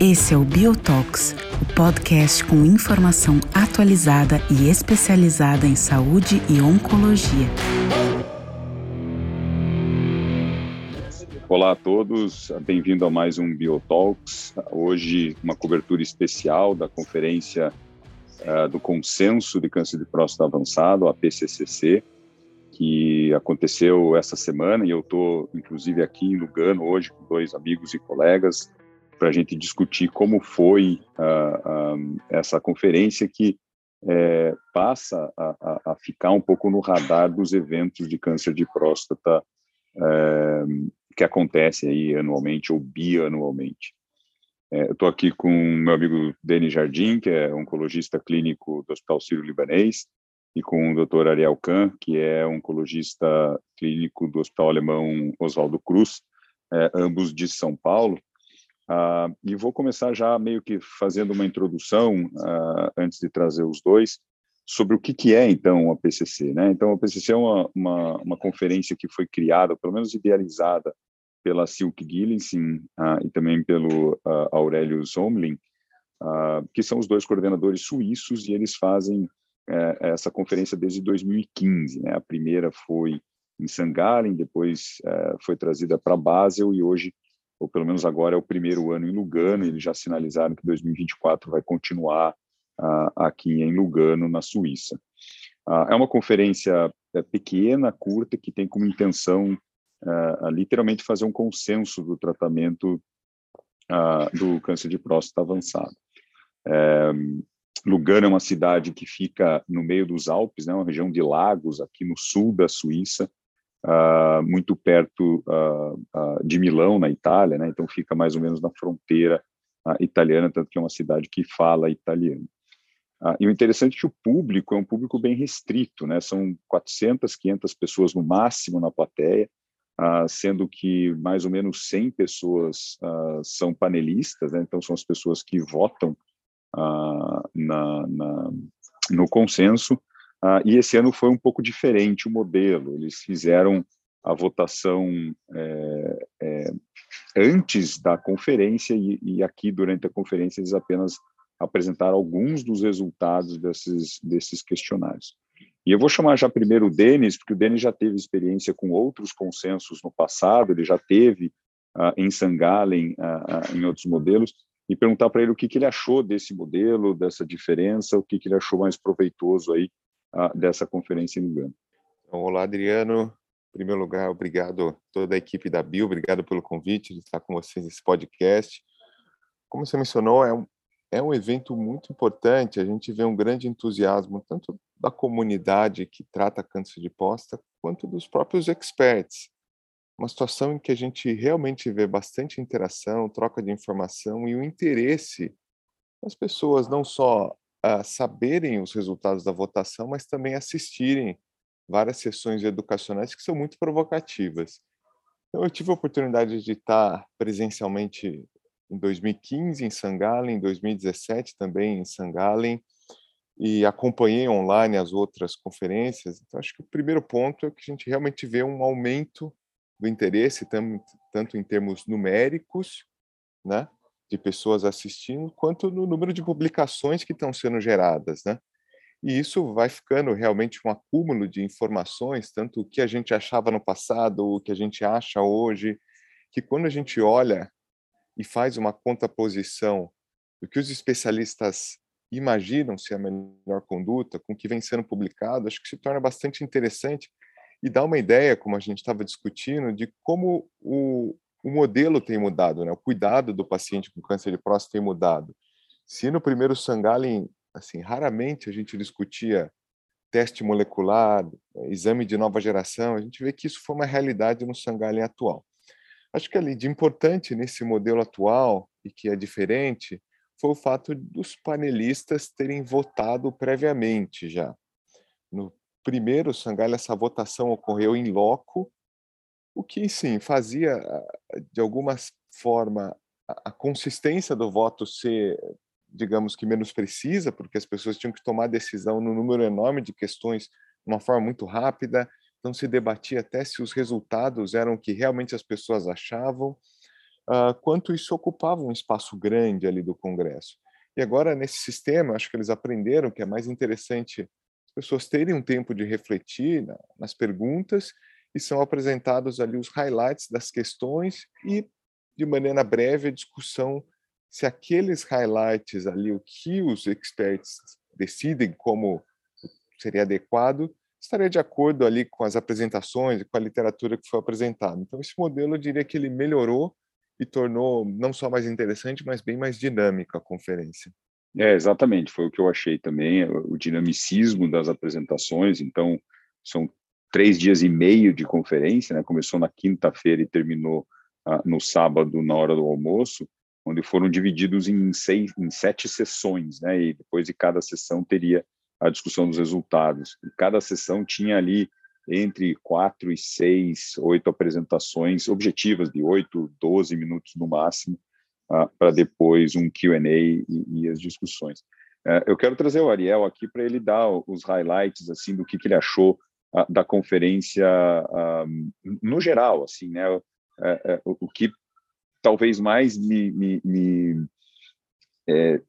Esse é o Biotox, o podcast com informação atualizada e especializada em saúde e oncologia. Olá a todos, bem-vindo a mais um Biotalks. Hoje, uma cobertura especial da conferência uh, do Consenso de Câncer de Próstata Avançado, a PCCC, que aconteceu essa semana e eu estou, inclusive, aqui em Lugano hoje com dois amigos e colegas para a gente discutir como foi uh, essa conferência que é, passa a, a, a, ficar um pouco no radar dos eventos de câncer de próstata é, que acontecem aí anualmente ou bianualmente. É, eu estou aqui com meu amigo Denis Jardim, que é oncologista clínico do Hospital Sírio-Libanês, e com o Dr. Ariel Kahn, que é oncologista clínico do Hospital Alemão Oswaldo Cruz, é, ambos de São Paulo. Uh, e vou começar já meio que fazendo uma introdução, uh, antes de trazer os dois, sobre o que, que é, então, a PCC. Né? Então, a PCC é uma, uma, uma conferência que foi criada, pelo menos idealizada, pela Silke Gillensen uh, e também pelo Aurélio Zomlin, que são os dois coordenadores suíços, e eles fazem eh, essa conferência desde 2015. Né? A primeira foi em St. Gallen, depois eh, foi trazida para Basel, e hoje ou pelo menos agora é o primeiro ano em Lugano, eles já sinalizaram que 2024 vai continuar aqui em Lugano, na Suíça. É uma conferência é, pequena, curta, que tem como intenção uh, literalmente fazer um consenso do tratamento do câncer de próstata avançado. É, Lugano é uma cidade que fica no meio dos Alpes, né, uma região de lagos aqui no sul da Suíça, uh, muito perto uh, uh, de Milão, na Itália, né? então fica mais ou menos na fronteira italiana, tanto que é uma cidade que fala italiano. e o interessante é que o público é um público bem restrito, né? são 400, 500 pessoas no máximo na plateia, sendo que mais ou menos 100 pessoas são panelistas, né? então são as pessoas que votam na, na, no consenso, ah, e esse ano foi um pouco diferente o modelo. Eles fizeram a votação é, é, antes da conferência e, e, aqui durante a conferência eles apenas apresentaram alguns dos resultados desses, desses questionários. E eu vou chamar já primeiro o Denis, porque o Denis já teve experiência com outros consensos no passado, ele já teve uh, em Sangalen, uh, uh, em outros modelos, e perguntar para ele o que, que ele achou desse modelo, dessa diferença, o que, que ele achou mais proveitoso aí dessa conferência em Lugano. Então, olá, Adriano. Em primeiro lugar, obrigado a toda a equipe da Bio, obrigado pelo convite de estar com vocês nesse podcast. Como você mencionou, é um, é um evento muito importante, a gente vê um grande entusiasmo, tanto da comunidade que trata câncer de próstata, quanto dos próprios experts. Uma situação em que a gente realmente vê bastante interação, troca de informação e o interesse das pessoas, não só uh, saberem os resultados da votação, mas também assistirem várias sessões educacionais que são muito provocativas. Então, eu tive a oportunidade de estar presencialmente em 2015 em Sangalen, em 2017 também em Sangalen, e acompanhei online as outras conferências. Então, acho que o primeiro ponto é que a gente realmente vê um aumento do interesse, tanto em termos numéricos, né, de pessoas assistindo, quanto no número de publicações que estão sendo geradas, né? E isso vai ficando realmente um acúmulo de informações, tanto o que a gente achava no passado, o que a gente acha hoje, que quando a gente olha e faz uma contraposição do que os especialistas imaginam ser a melhor conduta com o que vem sendo publicado, acho que se torna bastante interessante e dá uma ideia, como a gente estava discutindo, de como o, o modelo tem mudado, né? O cuidado do paciente com câncer de próstata tem mudado. Se no primeiro Sangalin, assim, raramente a gente discutia teste molecular, exame de nova geração, a gente vê que isso foi uma realidade no Sangalin atual. Acho que ali de importante nesse modelo atual e que é diferente foi o fato dos panelistas terem votado previamente já. No primeiro Sangalin essa votação ocorreu em loco o que, sim, fazia, de alguma forma, a consistência do voto ser, digamos que, menos precisa, porque as pessoas tinham que tomar decisão no número enorme de questões de uma forma muito rápida. não se debatia até se os resultados eram o que realmente as pessoas achavam, uh, quanto isso ocupava um espaço grande ali do Congresso. E agora, nesse sistema, acho que eles aprenderam que é mais interessante pessoas terem um tempo de refletir na, nas perguntas e são apresentados ali os highlights das questões e, de maneira breve, a discussão se aqueles highlights ali, o que os experts decidem como seria adequado, estaria de acordo ali com as apresentações e com a literatura que foi apresentada. Então, esse modelo, eu diria que ele melhorou e tornou não só mais interessante, mas bem mais dinâmica a conferência. É, exatamente, foi o que eu achei também, o dinamicismo das apresentações. Então, são três dias e meio de conferência, né? Começou na quinta-feira e terminou ah, no sábado, na hora do almoço, onde foram divididos em, seis, em sete sessões, né? E depois de cada sessão teria a discussão dos resultados. E cada sessão tinha ali entre quatro e seis, oito apresentações objetivas de oito, doze minutos no máximo, uh, para depois um Q&A e, e, as discussões. Uh, eu quero trazer o Ariel aqui para ele dar os highlights assim do que, que ele achou uh, da conferência no geral, assim, né? É, o que talvez mais me, me, me é,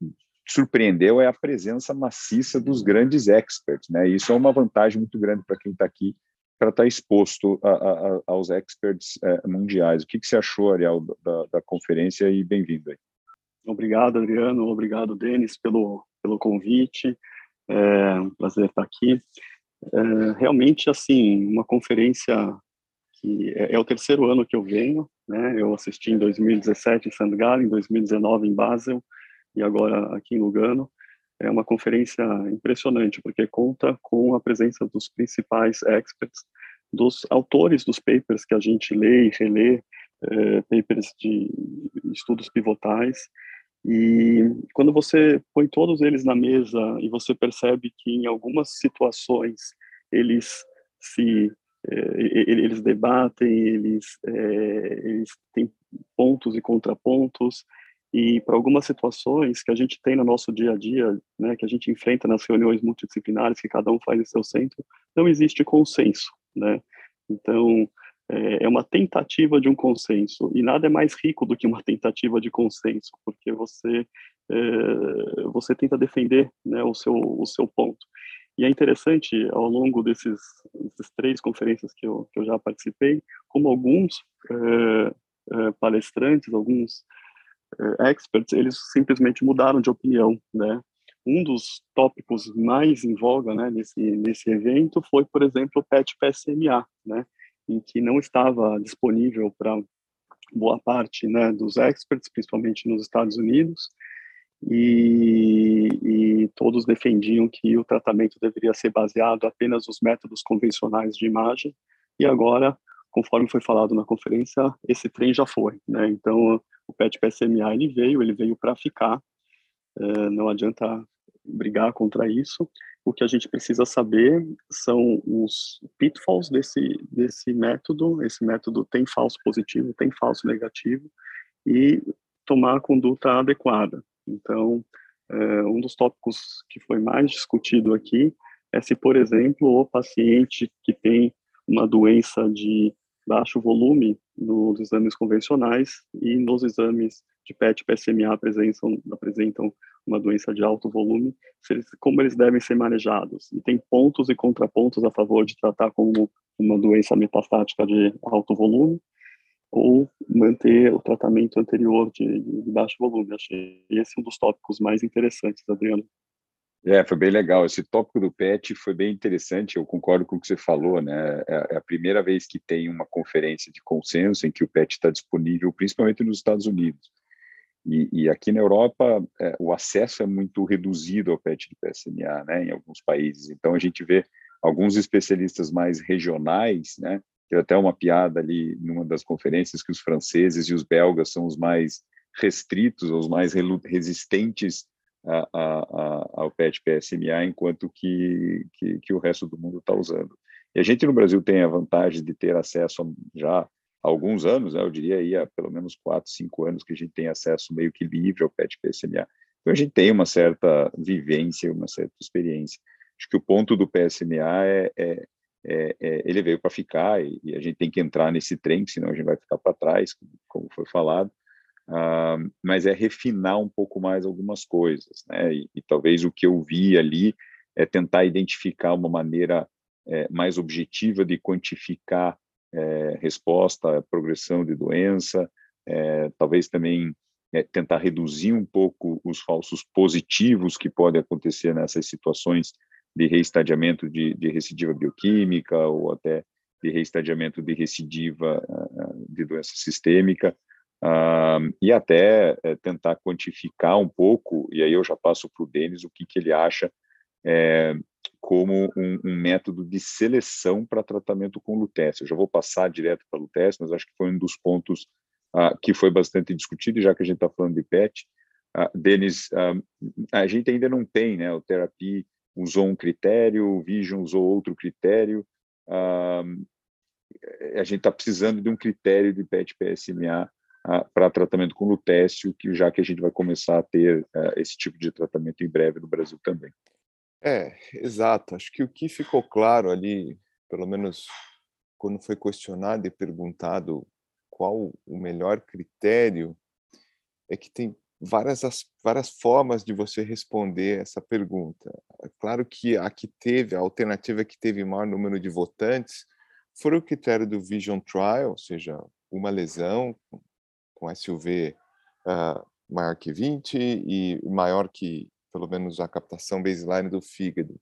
surpreendeu é a presença maciça dos grandes experts, né? Isso é uma vantagem muito grande para quem está aqui para estar tá exposto a, a, aos experts é, mundiais. O que, que você achou, Ariel, da, da conferência e bem-vindo aí. Obrigado, Adriano. Obrigado, Denis, pelo, pelo convite. É um prazer estar aqui. É, realmente, assim, uma conferência que é, é, o terceiro ano que eu venho, né? Eu assisti em 2017 em St. Em 2019 em Basel e agora aqui em Lugano é uma conferência impressionante, porque conta com a presença dos principais experts, dos autores dos papers que a gente lê e relê, é, papers de estudos pivotais, e quando você põe todos eles na mesa e você percebe que em algumas situações eles se é, eles debatem, eles, é, eles têm pontos e contrapontos, e para algumas situações que a gente tem no nosso dia a dia, né, que a gente enfrenta nas reuniões multidisciplinares, que cada um faz em seu centro, não existe consenso, né? Então, é, é uma tentativa de um consenso, e nada é mais rico do que uma tentativa de consenso, porque você é, você tenta defender né, o, seu, o seu ponto. E é interessante, ao longo desses, dessas três conferências que eu, que eu já participei, como alguns é, é, palestrantes, alguns experts, eles simplesmente mudaram de opinião, né? Um dos tópicos mais em voga, né, nesse nesse evento foi, por exemplo, o PET PSMA, né, em que não estava disponível para boa parte, né, dos experts, principalmente nos Estados Unidos, e, e, todos defendiam que o tratamento deveria ser baseado apenas nos métodos convencionais de imagem, e agora, conforme foi falado na conferência, esse trem já foi, né? Então, o PET PSMA ele veio, ele veio para ficar. Uh, não adianta brigar contra isso. O que a gente precisa saber são os pitfalls desse desse método. Esse método tem falso positivo, tem falso negativo e tomar a conduta adequada. Então, uh, um dos tópicos que foi mais discutido aqui é se, por exemplo, o paciente que tem uma doença de baixo volume nos exames convencionais e nos exames de PET e PSMA apresentam, apresentam uma doença de alto volume, eles, como eles devem ser manejados. E tem pontos e contrapontos a favor de tratar como uma doença metastática de alto volume ou manter o tratamento anterior de, de baixo volume. Achei esse um dos tópicos mais interessantes, Adriano. É, foi bem legal. Esse tópico do PET foi bem interessante. Eu concordo com o que você falou, né? É, é a primeira vez que tem uma conferência de consenso em que o PET está disponível, principalmente nos Estados Unidos. E, e aqui na Europa, é, o acesso é muito reduzido ao PET de PSMA, né? Em alguns países. Então a gente vê alguns especialistas mais regionais, né? Tem até uma piada ali numa das conferências que os franceses e os belgas são os mais restritos, os mais resistentes a, a, ao PET PSMA, enquanto que, que, que o resto do mundo está usando. E a gente no Brasil tem a vantagem de ter acesso já há alguns anos, né, eu diria aí há pelo menos quatro, cinco anos que a gente tem acesso meio que livre ao PET PSMA. Então a gente tem uma certa vivência, uma certa experiência. Acho que o ponto do PSMA é, é, é, é, ele veio para ficar e, e, a gente tem que entrar nesse trem, senão a gente vai ficar para trás, como foi falado. Uh, mas é refinar um pouco mais algumas coisas, né? E, e, talvez o que eu vi ali é tentar identificar uma maneira é, mais objetiva de quantificar é, resposta, progressão de doença, é, talvez também é, tentar reduzir um pouco os falsos positivos que podem acontecer nessas situações de reestadiamento de, de recidiva bioquímica ou até de reestadiamento de recidiva uh, de doença sistêmica, uh, e até uh, tentar quantificar um pouco, e aí eu já passo para o Denis o que, que ele acha é, como um, um, método de seleção para tratamento com lutécio. Eu já vou passar direto para lutécio, mas acho que foi um dos pontos que foi bastante discutido, já que a gente está falando de PET, Denis, a gente ainda não tem né, o terapia usou um critério, o Vision usou outro critério. a gente está precisando de um critério de PET-PSMA para tratamento com lutécio, que já que a gente vai começar a ter uh, esse tipo de tratamento em breve no Brasil também. É, exato. Acho que o que ficou claro ali, pelo menos quando foi questionado e perguntado qual o melhor critério, é que tem várias, várias formas de você responder essa pergunta. É claro que a que teve, a alternativa que teve maior número de votantes foi o critério do Vision Trial, ou seja, uma lesão com SUV uh, ah, maior que 20 e maior que, pelo menos, a captação baseline do fígado.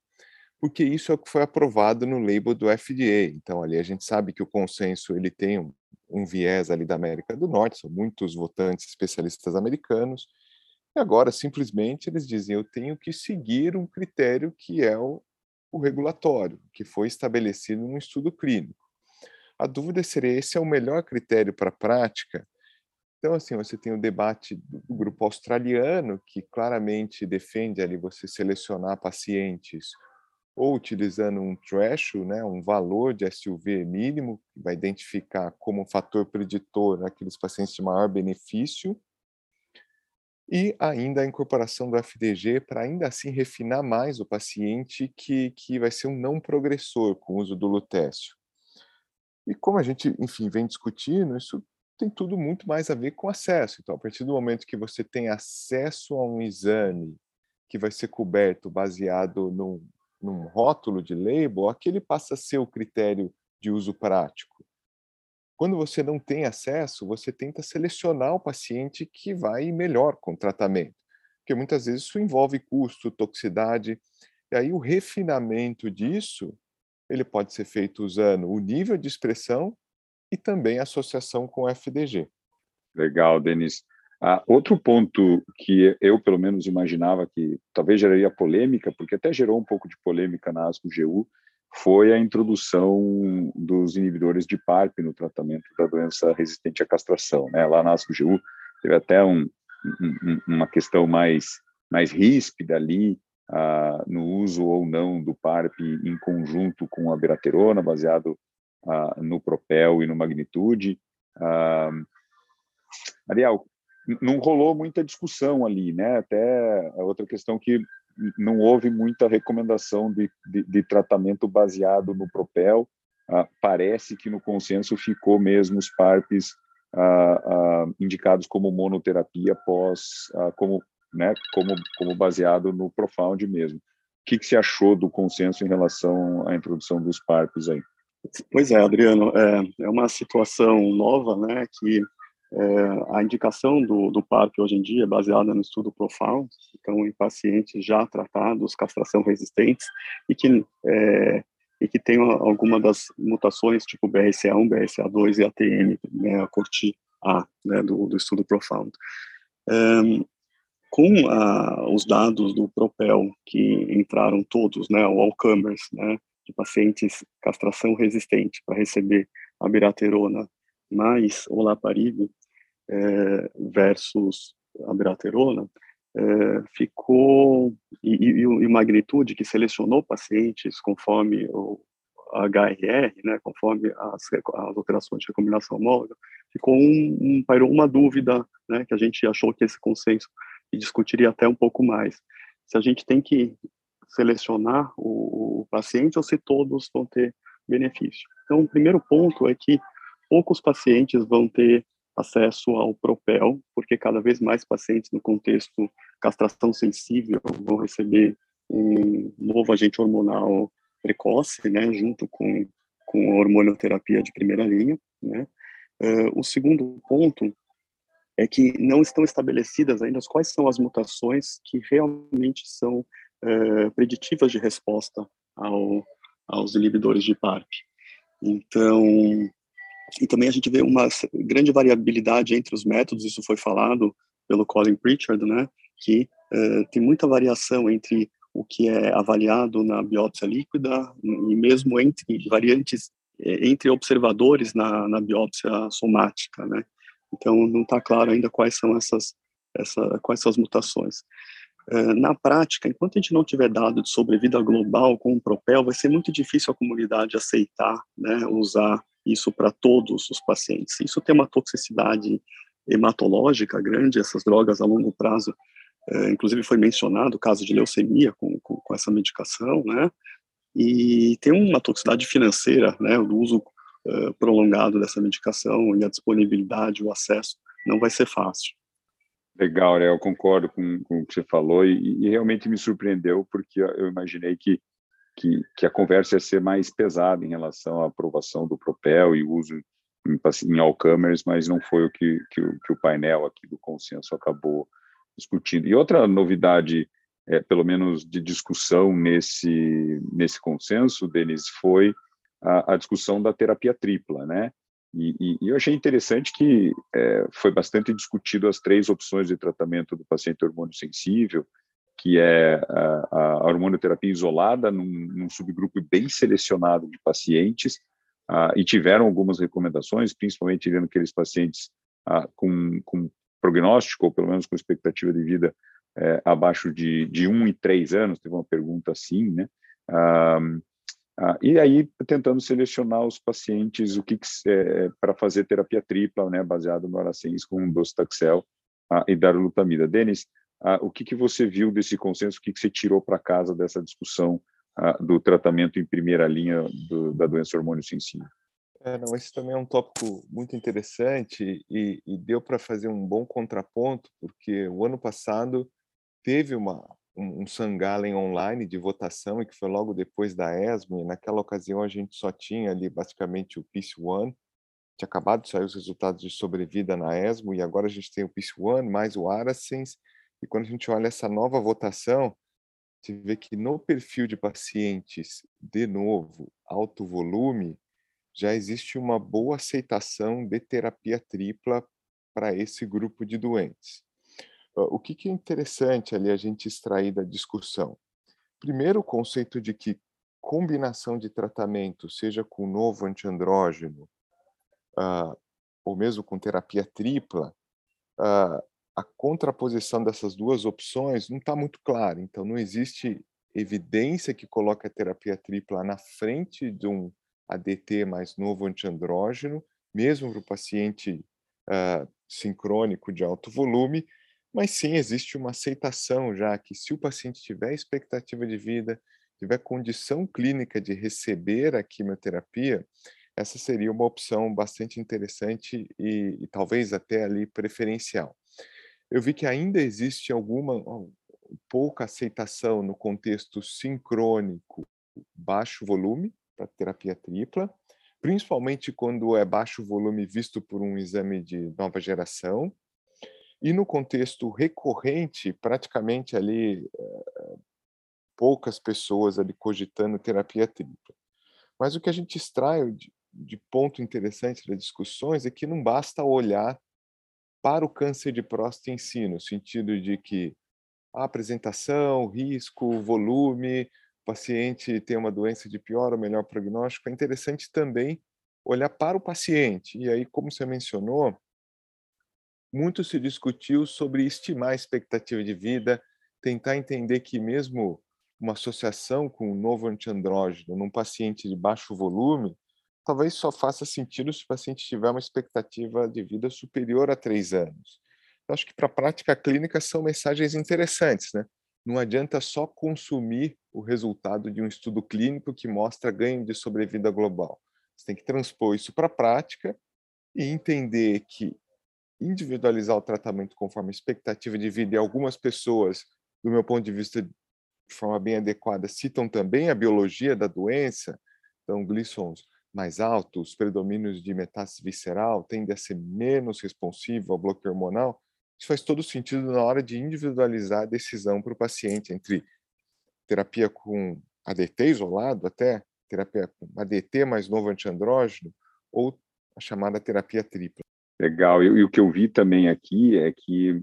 Porque isso é o que foi aprovado no label do FDA. Então, ali a gente sabe que o consenso ele tem um, um viés ali da América do Norte, são muitos votantes especialistas americanos, e agora simplesmente eles dizem: eu tenho que seguir um critério que é o, o regulatório, que foi estabelecido num estudo clínico. A dúvida seria: esse é o melhor critério para a prática? Então, assim, você tem o debate do grupo australiano, que claramente defende ali você selecionar pacientes ou utilizando um threshold, né, um valor de SUV mínimo, que vai identificar como um fator preditor aqueles pacientes de maior benefício, e ainda a incorporação do FDG para ainda assim refinar mais o paciente que, que vai ser um não progressor com o uso do lutécio. E como a gente, enfim, vem discutindo, isso tem tudo muito mais a ver com acesso. Então, a partir do momento que você tem acesso a um exame que vai ser coberto baseado num, num rótulo de label, aquele passa a ser o critério de uso prático. Quando você não tem acesso, você tenta selecionar o paciente que vai melhor com o tratamento, porque muitas vezes isso envolve custo, toxicidade, e aí o refinamento disso, ele pode ser feito usando o nível de expressão e também associação com o FDG. Legal, Denis. Ah, outro ponto que eu, pelo menos, imaginava que talvez geraria polêmica, porque até gerou um pouco de polêmica na ASCO-GU, foi a introdução dos inibidores de PARP no tratamento da doença resistente à castração. Né? Lá na ASCO-GU teve até um, um, uma questão mais, mais ríspida ali, ah, no uso ou não do PARP em conjunto com a beraterona, baseado ah, no Propel e no Magnitude. Ah, Ariel, não rolou muita discussão ali, né? Até a outra questão que não houve muita recomendação de, de, de tratamento baseado no Propel. Ah, parece que no consenso ficou mesmo os PARPs ah, ah, indicados como monoterapia pós, como, né, como, como baseado no Profound mesmo. O que, que você achou do consenso em relação à introdução dos PARPs aí? Pois é, Adriano, é, é uma situação nova, né, que é, a indicação do, do PARP hoje em dia é baseada no estudo Profound, então em pacientes já tratados, castração resistentes, e que, é, e que tem alguma das mutações, tipo BRCA1, BRCA2 e ATM, né, a corte A, né, do, do estudo Profound. É, com a, os dados do Propel, que entraram todos, né, o all-comers, né, de pacientes castração resistente para receber a biraterona mais olaparib é, versus a beraterona, é, ficou e, e, e, magnitude que selecionou pacientes conforme o HRR, né, conforme as, as alterações de recombinação homóloga, ficou um, um pairou uma dúvida, né, que a gente achou que esse consenso discutiria até um pouco mais. Se a gente tem que selecionar o, o paciente ou se todos vão ter benefício. Então, o primeiro ponto é que poucos pacientes vão ter acesso ao Propel, porque cada vez mais pacientes no contexto castração sensível vão receber um novo agente hormonal precoce, né, junto com, com a hormonioterapia de primeira linha, né. Uh, o segundo ponto é que não estão estabelecidas ainda quais são as mutações que realmente são uh, preditivas de resposta ao, aos inibidores de PARP. Então, e também a gente vê uma grande variabilidade entre os métodos, isso foi falado pelo Colin Pritchard, né, que uh, tem muita variação entre o que é avaliado na biópsia líquida e mesmo entre variantes é, entre observadores na, na biópsia somática, né? Então não está claro ainda quais são essas, essa, quais são as mutações. Uh, na prática, enquanto a gente não tiver dado de sobrevida global com o Propel, vai ser muito difícil a comunidade aceitar, né, usar isso para todos os pacientes. Isso tem uma toxicidade hematológica grande, essas drogas a longo prazo é, inclusive foi mencionado o caso de leucemia com, com, com, essa medicação, né? E tem uma toxicidade financeira, né? O uso uh, prolongado dessa medicação e a disponibilidade, o acesso, não vai ser fácil. Legal, né? Eu concordo com, com o que você falou e, e, realmente me surpreendeu porque eu imaginei que, que, que, a conversa ia ser mais pesada em relação à aprovação do Propel e uso em, em Alzheimer's, mas não foi o que, que, que o painel aqui do consenso acabou discutindo. E outra novidade, é, pelo menos de discussão nesse, nesse consenso, Denis, foi a, a discussão da terapia tripla, né? E, e, e eu achei interessante que é, foi bastante discutido as três opções de tratamento do paciente hormônio sensível, que é a, a isolada num, num, subgrupo bem selecionado de pacientes, e tiveram algumas recomendações, principalmente vendo aqueles pacientes com, com prognóstico, ou pelo menos com expectativa de vida é, abaixo de, de um e três anos, teve uma pergunta assim, né? Ah, ah, e aí tentando selecionar os pacientes o que, que é, para fazer terapia tripla, né, baseado no Aracens com docetaxel ah, e darolutamida. Denis, ah, o que, que você viu desse consenso? O que, que você tirou para casa dessa discussão ah, do tratamento em primeira linha do, da doença hormônio sensível? É, não, esse também é um tópico muito interessante e, e deu para fazer um bom contraponto, porque o ano passado teve uma, um, um Sangalen online de votação e que foi logo depois da ESMO, e naquela ocasião a gente só tinha ali basicamente o PIS-1, tinha acabado de sair os resultados de sobrevida na ESMO, e agora a gente tem o PIS-1 mais o Aracens, e quando a gente olha essa nova votação, gente vê que no perfil de pacientes, de novo, alto volume, já existe uma boa aceitação de terapia tripla para esse grupo de doentes. O que, é interessante ali a gente extrair da discussão? Primeiro, o conceito de que combinação de tratamento, seja com novo antiandrógeno, uh, ou mesmo com terapia tripla, uh, a contraposição dessas duas opções não está muito clara. Então, não existe evidência que coloque a terapia tripla na frente de um ADT mais novo antiandrógeno, mesmo para o paciente uh, sincrônico de alto volume, mas sim existe uma aceitação já que se o paciente tiver expectativa de vida, tiver condição clínica de receber a quimioterapia, essa seria uma opção bastante interessante e, e talvez até ali preferencial. Eu vi que ainda existe alguma pouca aceitação no contexto sincrônico baixo volume, para terapia tripla, principalmente quando é baixo volume visto por um exame de nova geração, e no contexto recorrente, praticamente ali poucas pessoas ali cogitando terapia tripla. Mas o que a gente extrai de, de ponto interessante das discussões é que não basta olhar para o câncer de próstata em si, no sentido de que a apresentação, risco, volume, paciente tem uma doença de pior ou melhor prognóstico, é interessante também olhar para o paciente. E aí, como você mencionou, muito se discutiu sobre estimar a expectativa de vida, tentar entender que mesmo uma associação com um novo antiandrógeno num paciente de baixo volume, talvez só faça sentido se o paciente tiver uma expectativa de vida superior a três anos. Eu acho que para a prática clínica são mensagens interessantes, né? não adianta só consumir o resultado de um estudo clínico que mostra ganho de sobrevida global. Você tem que transpor isso para a prática e entender que individualizar o tratamento conforme a expectativa de vida e algumas pessoas, do meu ponto de vista, de forma bem adequada, citam também a biologia da doença, então glissons mais altos, predomínios de metástase visceral, tende a ser menos responsivo ao bloqueio hormonal, isso faz todo sentido na hora de individualizar a decisão para o paciente entre terapia com ADT isolado, até terapia com ADT mais novo antiandrógeno, ou a chamada terapia tripla. Legal. E, e o que eu vi também aqui é que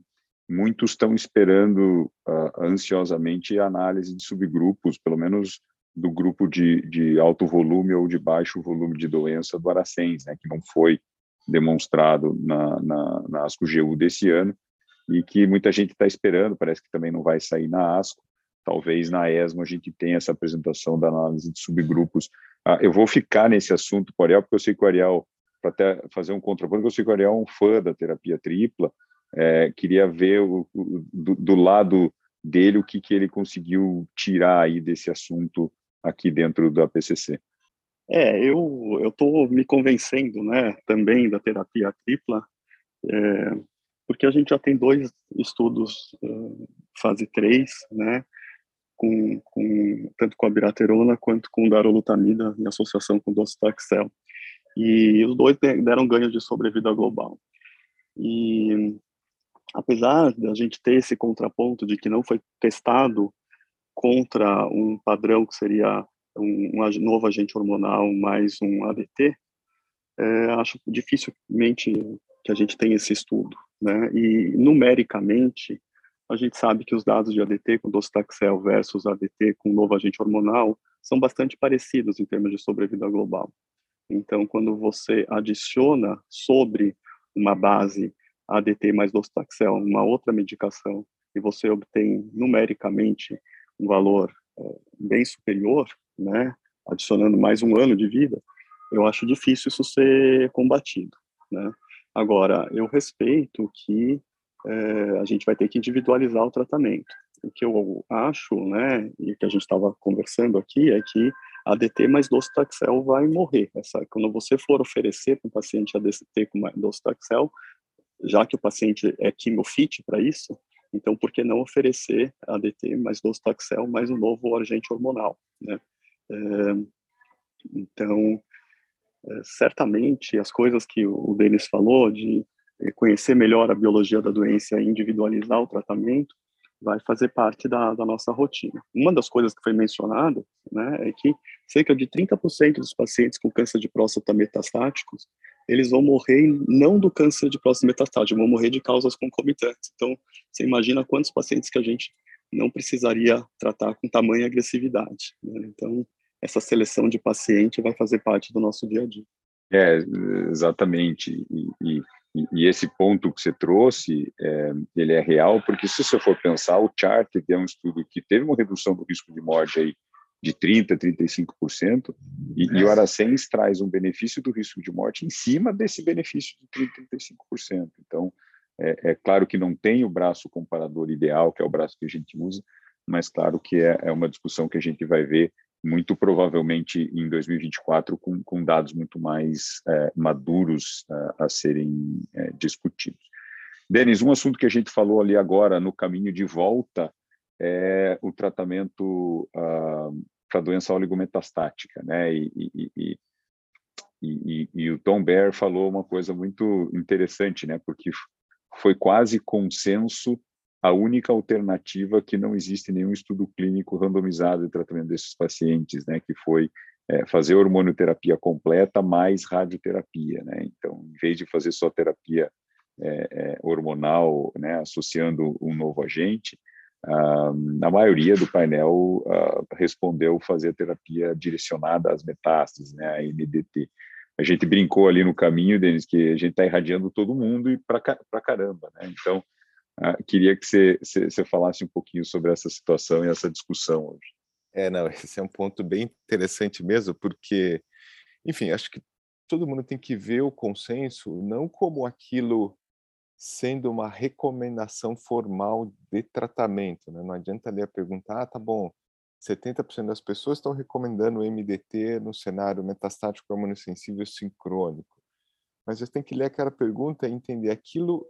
muitos estão esperando uh, ansiosamente a análise de subgrupos, pelo menos do grupo de, de alto volume ou de baixo volume de doença do Aracens, né, que não foi demonstrado na, na, na ASCO-GU desse ano e que muita gente está esperando, parece que também não vai sair na ASCO, talvez na ESMO a gente tenha essa apresentação da análise de subgrupos. Ah, eu vou ficar nesse assunto Ariel, porque eu sei que o Ariel, para até fazer um contraponto, que o Ariel é um fã da terapia tripla, é, queria ver o, o, do, do, lado dele o que, que ele conseguiu tirar aí desse assunto aqui dentro da PCC. É, eu eu estou me convencendo, né, também da terapia tripla, é, porque a gente já tem dois estudos uh, fase 3, né, com, com, tanto com a biraterona quanto com darolutamida em associação com docetaxel. E os dois deram ganho de sobrevida global. E apesar da gente ter esse contraponto de que não foi testado contra um padrão que seria um, um novo agente hormonal mais um ADT, é, acho dificilmente que a gente tenha esse estudo, né? E numericamente a gente sabe que os dados de ADT com docetaxel versus ADT com novo agente hormonal são bastante parecidos em termos de sobrevida global. Então, quando você adiciona sobre uma base ADT mais docetaxel, uma outra medicação, e você obtém numericamente um valor é, bem superior, né, adicionando mais um ano de vida, eu acho difícil isso ser combatido, né. Agora, eu respeito que é, a gente vai ter que individualizar o tratamento. O que eu acho, né, e que a gente estava conversando aqui, é que ADT mais docetaxel vai morrer. Essa, quando você for oferecer para um paciente ADT com docetaxel, já que o paciente é quimofit para isso, então por que não oferecer ADT mais docetaxel mais um novo agente hormonal, né? É, então, é, certamente as coisas que o Denis falou de conhecer melhor a biologia da doença e individualizar o tratamento vai fazer parte da, da, nossa rotina. Uma das coisas que foi mencionada né, é que cerca de 30% dos pacientes com câncer de próstata metastáticos, eles vão morrer não do câncer de próstata metastático, vão morrer de causas concomitantes. Então, você imagina quantos pacientes que a gente não precisaria tratar com tamanha agressividade. Né? Então, essa seleção de paciente vai fazer parte do nosso dia a dia. É, exatamente. E, e e, esse ponto que você trouxe, é, ele é real, porque se você for pensar, o chart é um estudo que teve uma redução do risco de morte aí de 30%, 35%, e, e o Aracens traz um benefício do risco de morte em cima desse benefício de 30%, 35%. Então, é, é, claro que não tem o braço comparador ideal, que é o braço que a gente usa, mas claro que é, é uma discussão que a gente vai ver muito provavelmente em 2024 com, com dados muito mais é, maduros é, a serem é, discutidos. Denis, um assunto que a gente falou ali agora no caminho de volta é o tratamento ah, para doença oligometastática, né? E, e, e, e, e o Tom Baer falou uma coisa muito interessante, né? Porque foi quase consenso a única alternativa que não existe nenhum estudo clínico randomizado de tratamento desses pacientes, né, que foi é, fazer hormonioterapia completa mais radioterapia, né? Então, em vez de fazer só terapia é, é, hormonal, né, associando um novo agente, ah, a maioria do painel ah, respondeu fazer terapia direcionada às metástases, né, a MDT. A gente brincou ali no caminho, Denis, que a gente está irradiando todo mundo e para caramba, né? Então, ah, queria que você, falasse um pouquinho sobre essa situação e essa discussão hoje. É, não, esse é um ponto bem interessante mesmo, porque, enfim, acho que todo mundo tem que ver o consenso não como aquilo sendo uma recomendação formal de tratamento. Né? Não adianta ali a perguntar, ah, tá bom, 70% das pessoas estão recomendando o MDT no cenário metastático hormonossensível sincrônico. Mas você tem que ler aquela pergunta e entender aquilo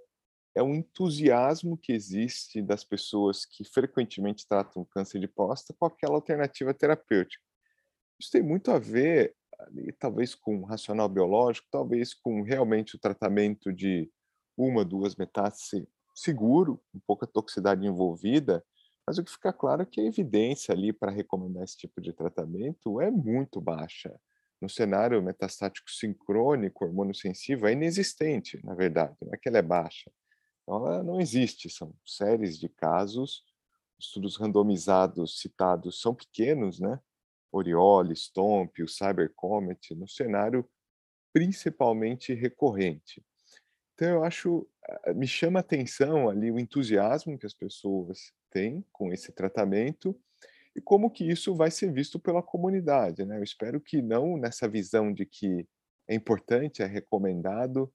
é um entusiasmo que existe das pessoas que frequentemente tratam câncer de próstata com aquela alternativa terapêutica. Isso tem muito a ver, talvez com o racional biológico, talvez com realmente o tratamento de uma, duas metástases seguro, com pouca toxicidade envolvida, mas o que fica claro é que a evidência ali para recomendar esse tipo de tratamento é muito baixa. No cenário metastático sincrônico, hormônio sensível, é inexistente, na verdade, não é que ela é baixa. Então, ela não existe, são séries de casos, estudos randomizados citados são pequenos, né? Oriole, Stomp, o Cybercomet, no cenário principalmente recorrente. Então, eu acho, eh, me chama atenção ali o entusiasmo que as pessoas têm com esse tratamento e como que isso vai ser visto pela comunidade, né? Eu espero que não nessa visão de que é importante, é recomendado,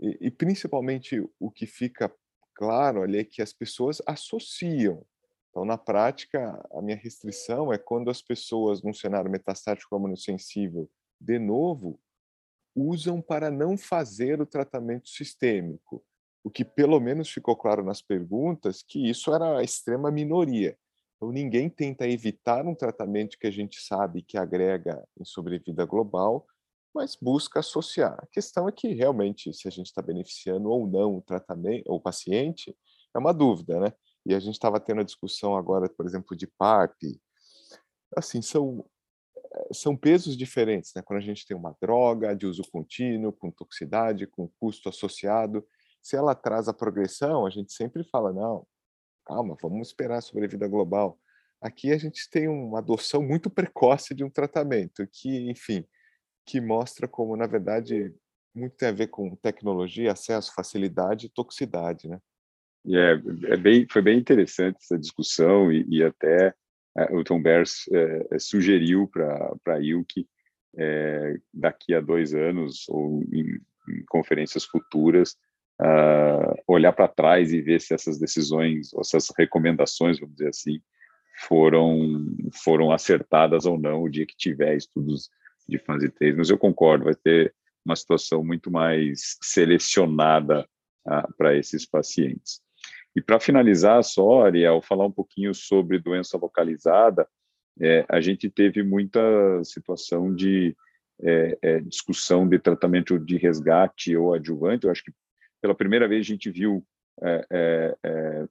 e, e principalmente o que fica claro ali é que as pessoas associam. Então, na prática, a minha restrição é quando as pessoas, num cenário metastático hormonossensível, de novo, usam para não fazer o tratamento sistêmico. O que pelo menos ficou claro nas perguntas que isso era a extrema minoria. Então ninguém tenta evitar um tratamento que a gente sabe que agrega em sobrevida global, mas busca associar. A questão é que realmente se a gente está beneficiando ou não o tratamento, o paciente, é uma dúvida, né? E a gente estava tendo a discussão agora, por exemplo, de PARP. Assim, são são pesos diferentes, né? Quando a gente tem uma droga de uso contínuo, com toxicidade, com custo associado, se ela traz a progressão, a gente sempre fala, não, calma, vamos esperar a sobrevida global. Aqui a gente tem uma adoção muito precoce de um tratamento, que, enfim, que mostra como, na verdade, muito tem a ver com tecnologia, acesso, facilidade e toxicidade, né? É, é bem, foi bem interessante essa discussão e, e até é, o Tom Bears é, é sugeriu para a ILC é, daqui a dois anos ou em, em conferências futuras olhar para trás e ver se essas decisões, ou essas recomendações, vamos dizer assim, foram foram acertadas ou não o dia que tiver estudos de fase 3. Mas eu concordo, vai ter uma situação muito mais selecionada uh, para esses pacientes. E para finalizar só, Ariel, falar um pouquinho sobre doença localizada, é, a gente teve muita situação de é, é, discussão de tratamento de resgate ou adjuvante. Eu acho que pela primeira vez a gente viu é, é,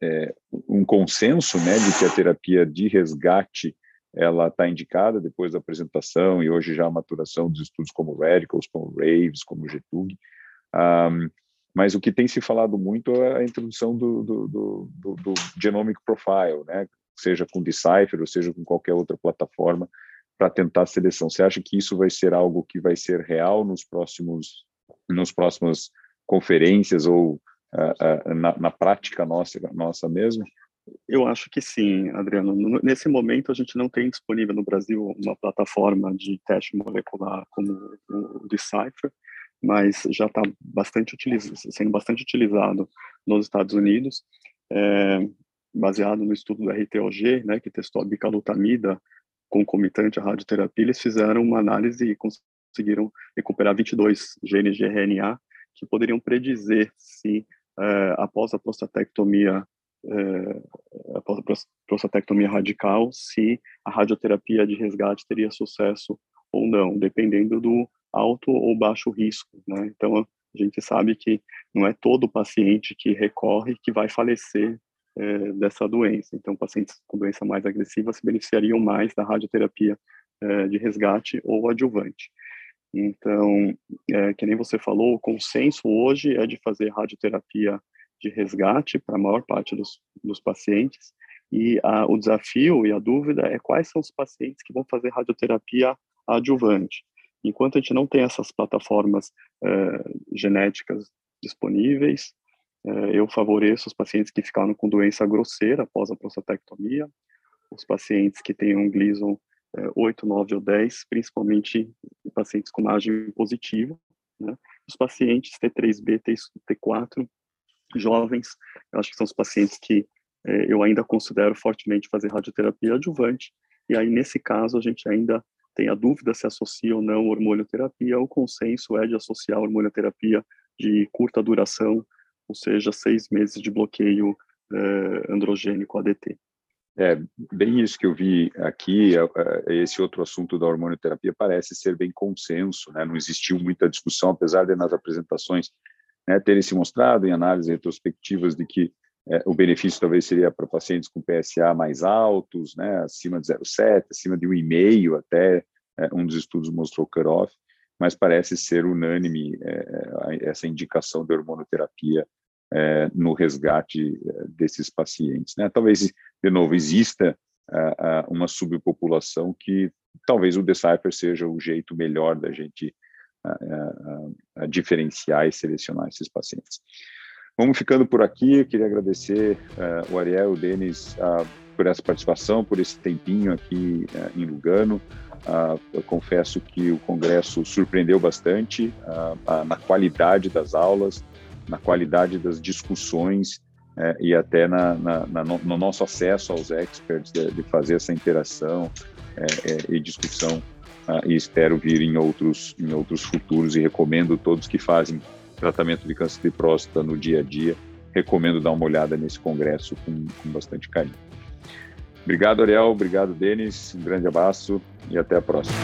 é, um consenso né, de que a terapia de resgate ela está indicada depois da apresentação e hoje já a maturação dos estudos como Radicals, como Raves, como GTUG. Um, mas o que tem se falado muito é a introdução do, do, do, do, do Genomic Profile, né? seja com Decipher ou seja com qualquer outra plataforma, para tentar a seleção. Você acha que isso vai ser algo que vai ser real nos próximos, nos próximas conferências ou uh, uh, na, na, prática nossa, nossa mesmo? Eu acho que sim, Adriano. Nesse momento, a gente não tem disponível no Brasil uma plataforma de teste molecular como o Decipher, mas já está bastante sendo bastante utilizado nos Estados Unidos, é, baseado no estudo do RTOG, né, que testou a bicalutamida concomitante à radioterapia, eles fizeram uma análise e conseguiram recuperar 22 genes de RNA que poderiam predizer se é, após a prostatectomia após a prostatectomia radical, se a radioterapia de resgate teria sucesso ou não, dependendo do alto ou baixo risco, né? Então a gente sabe que não é todo paciente que recorre que vai falecer é, dessa doença. Então pacientes com doença mais agressiva se beneficiariam mais da radioterapia é, de resgate ou adjuvante. Então, é, que nem você falou, o consenso hoje é de fazer radioterapia de resgate para a maior parte dos, dos pacientes, e a, o desafio e a dúvida é quais são os pacientes que vão fazer radioterapia adjuvante. Enquanto a gente não tem essas plataformas uh, genéticas disponíveis, uh, eu favoreço os pacientes que ficaram com doença grosseira após a prostatectomia, os pacientes que têm um Gleason uh, 8, 9 ou 10, principalmente pacientes com margem positiva, né? Os pacientes T3B, T4, jovens, eu acho que são os pacientes que é, eu ainda considero fortemente fazer radioterapia adjuvante, e aí, nesse caso, a gente ainda tem a dúvida se associa ou não hormonioterapia, o consenso é de associar hormonioterapia de curta duração, ou seja, seis meses de bloqueio eh, androgênico ADT. É, bem isso que eu vi aqui, é, esse outro assunto da hormonioterapia parece ser bem consenso, né? não existiu muita discussão, apesar de nas apresentações né, terem se mostrado em análises retrospectivas de que é, o benefício talvez seria para pacientes com PSA mais altos, né, acima de 0,7, acima de 1,5 até, é, um dos estudos mostrou cutoff, mas parece ser unânime é, essa indicação de hormonoterapia é, no resgate é, desses pacientes. Né? Talvez, de novo, exista é, uma subpopulação que talvez o Decipher seja o jeito melhor da gente diferenciar e selecionar esses pacientes. Vamos ficando por aqui. Eu queria agradecer uh, o Ariel, o Denis, uh, por essa participação, por esse tempinho aqui uh, em Lugano. eu confesso que o congresso surpreendeu bastante na qualidade das aulas, na qualidade das discussões é, e até na, na, na, no nosso acesso aos experts de, de fazer essa interação e discussão ah, e espero vir em outros, em outros futuros e recomendo todos que fazem tratamento de câncer de próstata no dia a dia, recomendo dar uma olhada nesse congresso com, com bastante carinho. Obrigado, Ariel. Obrigado, Denis. Um grande abraço e até a próxima.